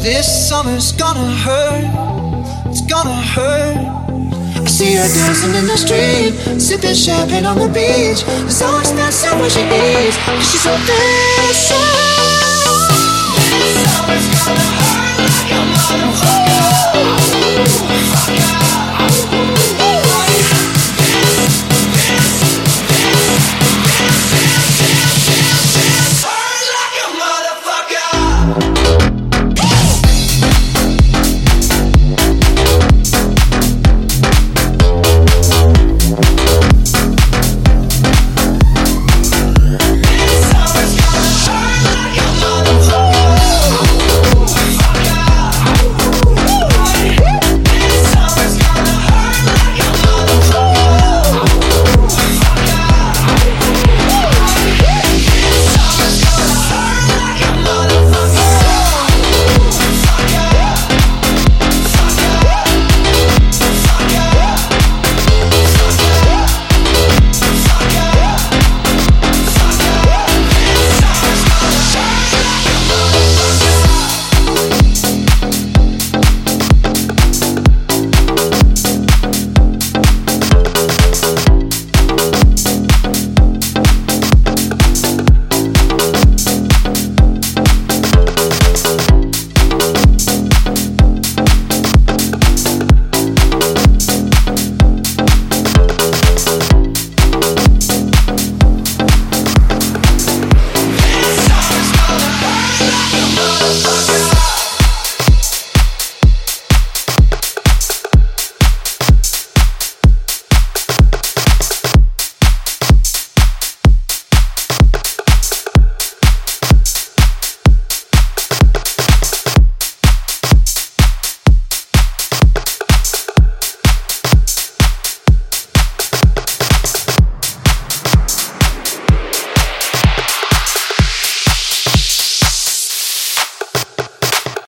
This summer's gonna hurt. It's gonna hurt. I see her dancing in the street, sipping champagne on the beach. It's so expensive where she is. she's so fancy.